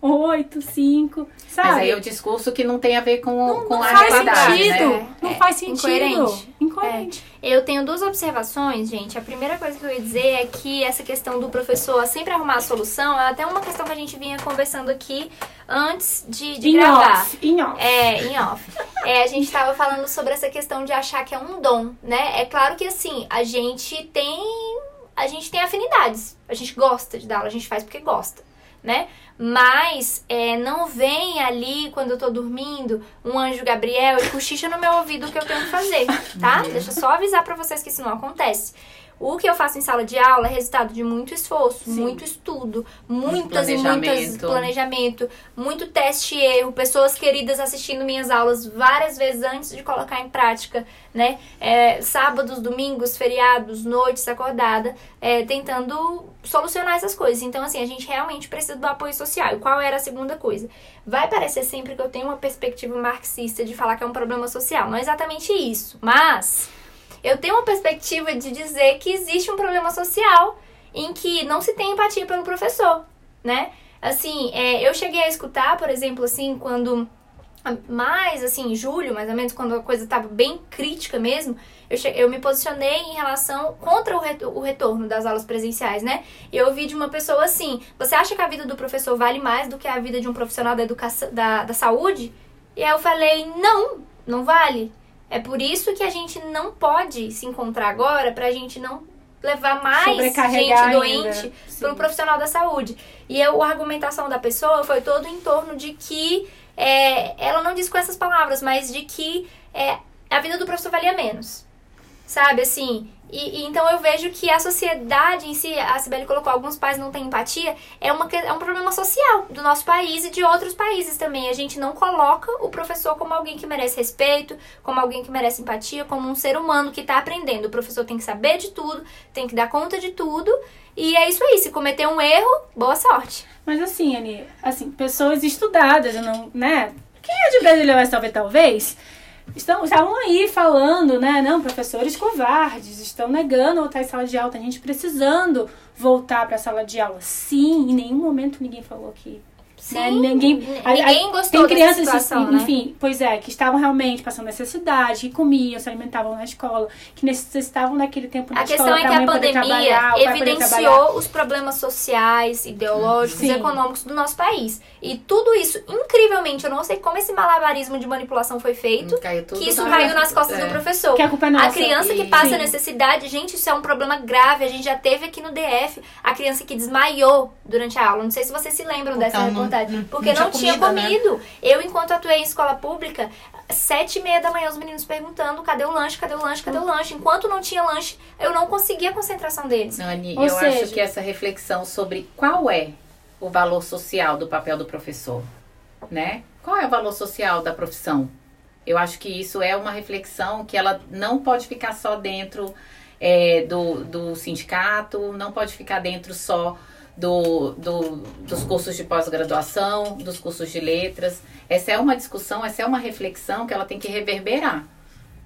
8, 5, sabe? Mas aí é o discurso que não tem a ver com, não, com não a faz realidade, sentido. né? Não É, faz sentido. incoerente. Incoerente. Eu tenho duas observações, gente. A primeira coisa que eu ia dizer é que essa questão do professor sempre arrumar a solução é até uma questão que a gente vinha conversando aqui antes de, de Em gravar. off, em off. É, em off. É, a gente tava falando sobre essa questão de achar que é um dom, né? É claro que assim, a gente tem. A gente tem afinidades. A gente gosta de dar aula, a gente faz porque gosta, né? Mas é, não vem ali quando eu tô dormindo um anjo Gabriel e cochicha no meu ouvido o que eu tenho que fazer, tá? Deixa eu só avisar pra vocês que isso não acontece. O que eu faço em sala de aula é resultado de muito esforço, Sim. muito estudo, muitas e muitas planejamento. muito teste e erro, pessoas queridas assistindo minhas aulas várias vezes antes de colocar em prática, né? É, sábados, domingos, feriados, noites acordada, é, tentando solucionar essas coisas. Então, assim, a gente realmente precisa do apoio social. E qual era a segunda coisa? Vai parecer sempre que eu tenho uma perspectiva marxista de falar que é um problema social. Não é exatamente isso, mas eu tenho uma perspectiva de dizer que existe um problema social em que não se tem empatia pelo professor, né? Assim, é, eu cheguei a escutar, por exemplo, assim, quando mais assim, julho, mais ou menos, quando a coisa estava bem crítica mesmo, eu, eu me posicionei em relação contra o, o retorno das aulas presenciais, né? E eu ouvi de uma pessoa assim: você acha que a vida do professor vale mais do que a vida de um profissional da educação da, da saúde? E aí eu falei: não, não vale. É por isso que a gente não pode se encontrar agora pra gente não levar mais gente doente para um profissional da saúde. E eu, a argumentação da pessoa foi todo em torno de que é, ela não disse com essas palavras, mas de que é, a vida do professor valia menos. Sabe, assim. E, e então eu vejo que a sociedade em si, a Sibeli colocou, alguns pais não têm empatia, é, uma, é um problema social do nosso país e de outros países também. A gente não coloca o professor como alguém que merece respeito, como alguém que merece empatia, como um ser humano que está aprendendo. O professor tem que saber de tudo, tem que dar conta de tudo. E é isso aí. Se cometer um erro, boa sorte. Mas assim, Ani, assim, pessoas estudadas, não, né? Quem é de Brasília Oeste, talvez, talvez, estão, estavam aí falando, né? Não, professores covardes, estão negando voltar em sala de aula, tem gente precisando voltar para a sala de aula. Sim, em nenhum momento ninguém falou que Sim, né? Ninguém, a- a- ninguém gostou Tem dessa crianças, situação, né? enfim, pois é, que estavam realmente passando necessidade, que comiam, se alimentavam na escola, que necessitavam daquele tempo na A escola questão é que a pandemia evidenciou os problemas sociais, ideológicos Sim. e econômicos do nosso país. E tudo isso, incrivelmente, eu não sei como esse malabarismo de manipulação foi feito, tudo que isso caiu nas costas é. do professor. Que a culpa é nossa. A criança que passa Sim. necessidade, gente, isso é um problema grave. A gente já teve aqui no DF a criança que desmaiou durante a aula. Não sei se vocês se lembram Porque dessa ela não- reportagem. não- porque não não, tinha comida, né? comido. Eu, enquanto atuei em escola pública, sete e meia da manhã, os meninos perguntando cadê o lanche, cadê o lanche, cadê o lanche. Enquanto não tinha lanche, eu não conseguia a concentração deles. Nani, Ou eu seja- acho que essa reflexão sobre qual é o valor social do papel do professor, né? Qual é o valor social da profissão? Eu acho que isso é uma reflexão que ela não pode ficar só dentro é, do, do sindicato, não pode ficar dentro só do, do- dos cursos de pós-graduação, dos cursos de letras. Essa é uma discussão, essa é uma reflexão que ela tem que reverberar.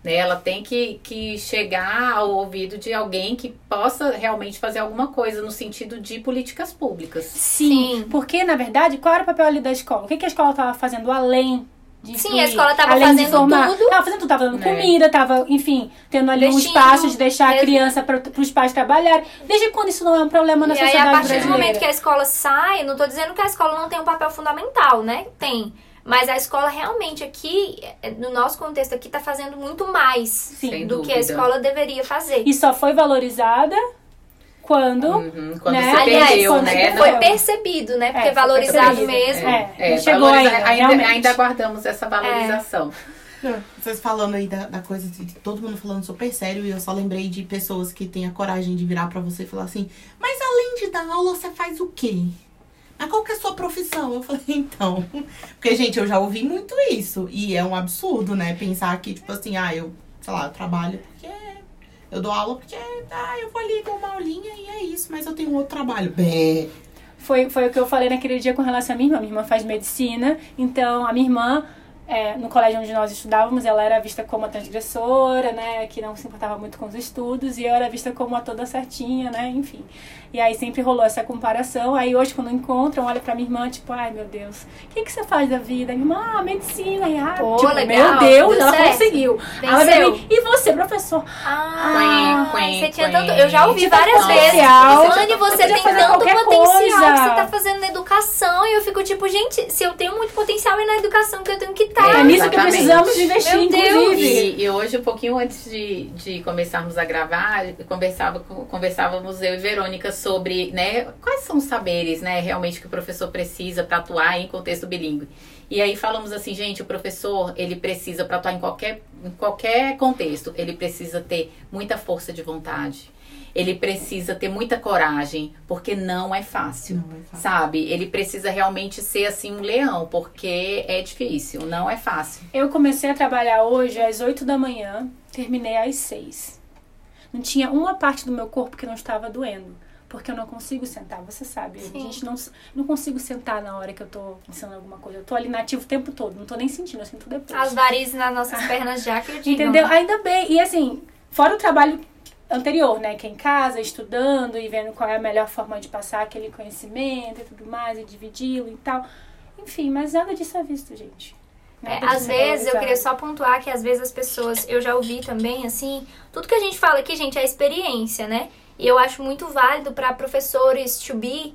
Né? Ela tem que, que chegar ao ouvido de alguém que possa realmente fazer alguma coisa no sentido de políticas públicas. Sim, Sim. porque na verdade, qual era o papel ali da escola? O que, que a escola estava fazendo além Sim, a escola tava além fazendo formar? tudo. Tava fazendo tudo, tava dando É. comida, tava, enfim, tendo ali um espaço de deixar a mesmo. criança para os pais trabalharem. Desde quando isso não é um problema na E aí, sociedade a partir do brasileira? momento que a escola sai, não tô dizendo que a escola não tem um papel fundamental, né? Tem. Mas a escola realmente aqui, eh, no nosso contexto aqui, tá fazendo muito mais Sem do que a dúvida. escola deveria fazer. E só foi valorizada quando Uhum, Quando Né? Aliás, perdeu, quando né? foi Não. percebido, né? Porque É, foi valorizado percebido. mesmo. É, É, chegou valoriza- ainda, ainda, ainda aguardamos essa valorização. Vocês falando aí da, da coisa de todo mundo falando super sério e eu só lembrei de pessoas que têm a coragem de virar pra você e falar assim, mas além de dar aula, você faz o quê? Mas qual que é a sua profissão? Eu falei, então. Porque, gente, eu já ouvi muito isso. E é um absurdo, né? Pensar que, tipo assim, ah, eu, sei lá, eu trabalho porque. Eu dou aula porque, ah, eu vou ali dar uma aulinha e é isso, mas eu tenho outro trabalho. Bé. Foi, foi o que eu falei naquele dia com relação à minha irmã. Minha irmã faz medicina, então a minha irmã, é, no colégio onde nós estudávamos, ela era vista como a transgressora, né, que não se importava muito com os estudos, e eu era vista como a toda certinha, né, enfim. E aí sempre rolou essa comparação. Aí hoje, quando encontram, olha pra minha irmã, tipo, ai meu Deus, o que, que você faz da vida? Minha irmã, ah, medicina. E, ah, Pô, tipo, legal, meu Deus, deu ela certo. conseguiu. Ela mim, e você, professor? Ah, Quen, quen, você tinha tanto. Eu já ouvi Tipo, várias vezes. potencial. Anne, você Podia tem tanto potencial coisa. que você tá fazendo na educação. E eu fico tipo, gente, se eu tenho muito potencial é na educação que eu tenho que estar. É, nisso que precisamos investir, inclusive. E, e hoje, um pouquinho antes de, de começarmos a gravar, conversava, conversávamos eu e Verônica sobre né, quais são os saberes né, realmente que o professor precisa para atuar em contexto bilíngue. E aí falamos assim, gente, o professor, ele precisa, para atuar em qualquer, em qualquer contexto, ele precisa ter muita força de vontade. Ele precisa ter muita coragem, porque não é fácil. Não é fácil. Sabe? Ele precisa realmente ser assim um leão, porque é difícil, não é fácil. Eu comecei a trabalhar hoje às 8 da manhã, terminei às 6. Não tinha uma parte do meu corpo que não estava doendo. Porque eu não consigo sentar, você sabe. Sim. A gente não, não consigo sentar na hora que eu tô ensinando alguma coisa. Eu tô ali nativo o tempo todo, não tô nem sentindo, eu sinto depois. As varizes nas nossas pernas já que eu digo. Entendeu? Ainda bem. E assim, fora o trabalho anterior, né? Que é em casa, estudando e vendo qual é a melhor forma de passar aquele conhecimento e tudo mais, e dividi-lo e tal. Enfim, mas nada disso é visto, gente. É, às é vezes, eu queria só pontuar que às vezes as pessoas, eu já ouvi também, assim, tudo que a gente fala aqui, gente, é experiência, né? E eu acho muito válido para professores to be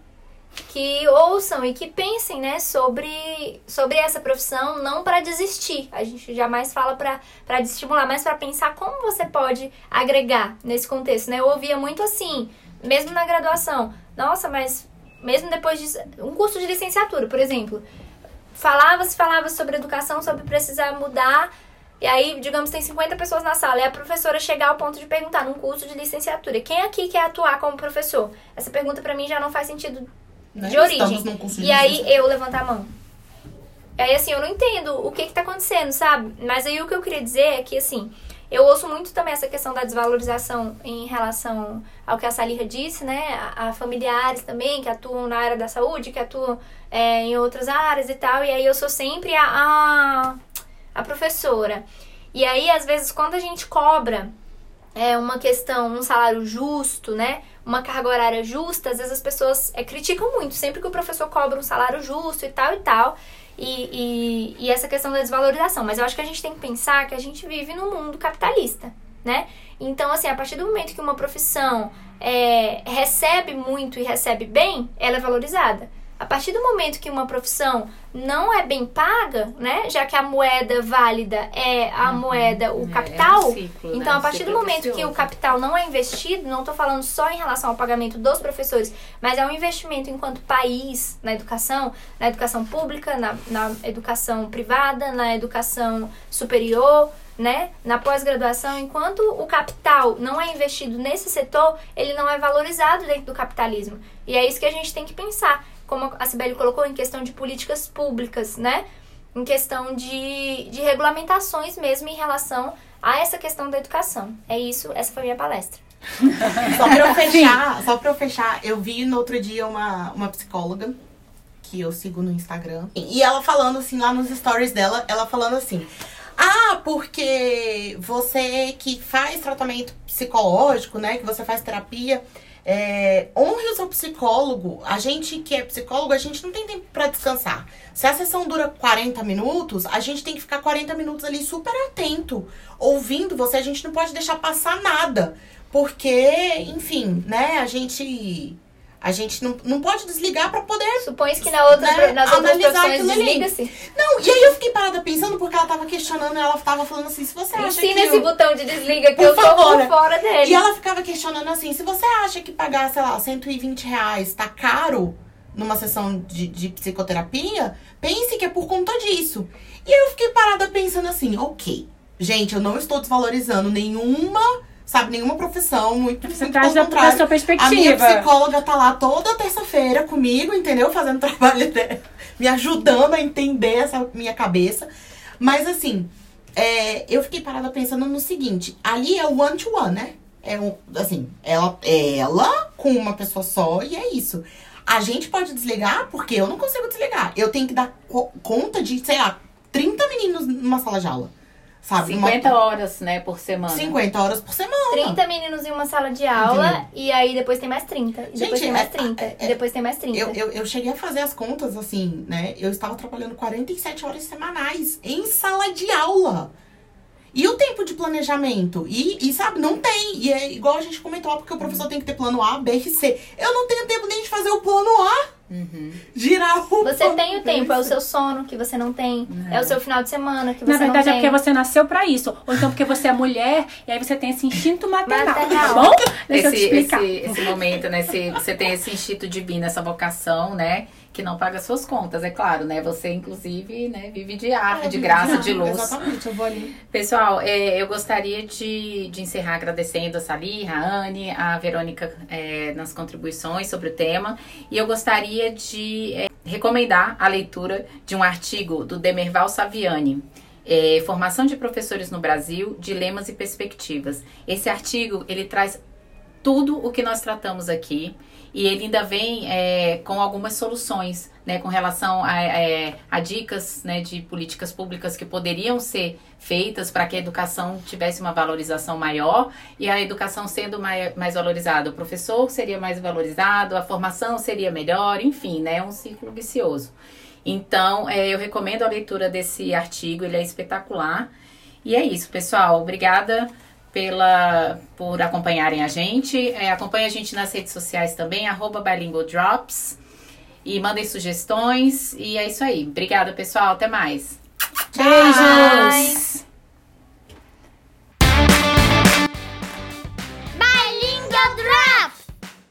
que ouçam e que pensem, né, sobre, sobre essa profissão, não para desistir. A gente jamais fala para estimular, mas para pensar como você pode agregar nesse contexto, né? Eu ouvia muito assim, mesmo na graduação. Nossa, mas mesmo depois de um curso de licenciatura, por exemplo, falava-se, falava sobre educação, sobre precisar mudar. E aí, digamos, tem 50 pessoas na sala e a professora chegar ao ponto de perguntar num curso de licenciatura, quem aqui quer atuar como professor? Essa pergunta pra mim já não faz sentido Né? de origem. E aí eu levantar a mão. Aí, assim, eu não entendo o que que tá acontecendo, sabe? Mas aí o que eu queria dizer é que, assim, eu ouço muito também essa questão da desvalorização em relação ao que a Salira disse, né? A, a familiares também que atuam na área da saúde, que atuam é, em outras áreas e tal. E aí eu sou sempre a, a, a professora. E aí, às vezes, quando a gente cobra é uma questão, um salário justo, né? Uma carga horária justa, às vezes as pessoas é, criticam muito, sempre que o professor cobra um salário justo e tal e tal. E, e, e essa questão da desvalorização. Mas eu acho que a gente tem que pensar que a gente vive num mundo capitalista, né? Então, assim, a partir do momento que uma profissão é, recebe muito e recebe bem, ela é valorizada. A partir do momento que uma profissão não é bem paga, né? Já que a moeda válida é a moeda, o É, capital, é um ciclo, né? então, Um a partir do ciclo momento que o capital não é investido, não estou falando só em relação ao pagamento dos professores, mas é um investimento enquanto país na educação, na educação pública, na, na educação privada, na educação superior, né? Na pós-graduação, enquanto o capital não é investido nesse setor, ele não é valorizado dentro do capitalismo. E é isso que a gente tem que pensar, como a Sibeli colocou, em questão de políticas públicas, né? Em questão de, de regulamentações mesmo em relação a essa questão da educação. É isso, essa foi minha palestra. Só pra eu fechar, só pra eu fechar, eu vi no outro dia uma, uma psicóloga que eu sigo no Instagram. E ela falando assim, lá nos stories dela, ela falando assim. Ah, porque você que faz tratamento psicológico, né? Que você faz terapia, é, honre o seu psicólogo. A gente que é psicólogo, a gente não tem tempo pra descansar. Se a sessão dura 40 minutos, a gente tem que ficar 40 minutos ali super atento, ouvindo você. A gente não pode deixar passar nada. Porque, enfim, né, a gente. A gente não, não pode desligar pra poder. Supõe que na outra, Né, nas outras analisar profissões desliga-se. Não, e aí eu fiquei parada pensando porque ela tava questionando, ela tava falando assim, se você acha Ensina que. esse eu- botão de desliga que eu tô favor. por fora dele. E ela ficava questionando assim, se você acha que pagar, sei lá, 120 reais tá caro, numa sessão de, de psicoterapia, pense que é por conta disso. E eu fiquei parada pensando assim, ok, gente, eu não estou desvalorizando nenhuma, sabe, nenhuma profissão, muito, Você muito pelo da, da contrário. sua A minha perspectiva. psicóloga tá lá toda terça-feira comigo, entendeu? Fazendo trabalho dela, me ajudando a entender essa minha cabeça. Mas assim, é, eu fiquei parada pensando no seguinte: ali é o one-to-one, né? É um, assim, ela, ela com uma pessoa só e é isso. A gente pode desligar porque eu não consigo desligar. Eu tenho que dar co- conta de, sei lá, 30 meninos numa sala de aula. Sabe? Uma- 50 horas, né, por semana. 50 horas por semana. 30 meninos em uma sala de aula e aí depois tem mais 30. E depois Gente, tem mais é- 30. é- e depois tem mais 30. Eu, eu, eu cheguei a fazer as contas, assim, né? Eu estava trabalhando 47 horas semanais em sala de aula. E o tempo de planejamento? E, e, sabe, não tem. E é igual a gente comentou, porque o professor tem que ter plano A, B e C. Eu não tenho tempo nem de fazer o plano A. Uhum. Girar o Você tem o tempo, é o seu sono que você não tem. É o seu final de semana que você Na verdade não é tem. porque você nasceu pra isso. Ou então porque você é mulher e aí você tem esse instinto maternal, Maternal. tá bom? Deixa eu te Esse, explicar. esse, esse momento, né? Se você tem esse instinto divino, essa vocação, né? Que não paga suas contas, é claro, né? Você, inclusive, né, vive de ar, É, de graça, de ah, luz. Exatamente, eu vou ali. Pessoal, é, eu gostaria de, de encerrar agradecendo a Sali, a Anne, a Verônica é, nas contribuições sobre o tema. E eu gostaria de é, recomendar a leitura de um artigo do Demerval Saviani. é, Formação de professores no Brasil, dilemas e perspectivas. Esse artigo ele traz tudo o que nós tratamos aqui e ele ainda vem é, com algumas soluções, né, com relação a, é, a dicas né, de políticas públicas que poderiam ser feitas para que a educação tivesse uma valorização maior e a educação sendo mai, mais valorizada, o professor seria mais valorizado, a formação seria melhor, enfim, né, um círculo vicioso. Então, é, eu recomendo a leitura desse artigo, ele é espetacular. E é isso, pessoal. Obrigada pela por acompanharem a gente. É, acompanhe a gente nas redes sociais também, arroba bilingualdrops. E mandem sugestões. E é isso aí. Obrigada, pessoal. Até mais. Beijos! Bilingual Drops!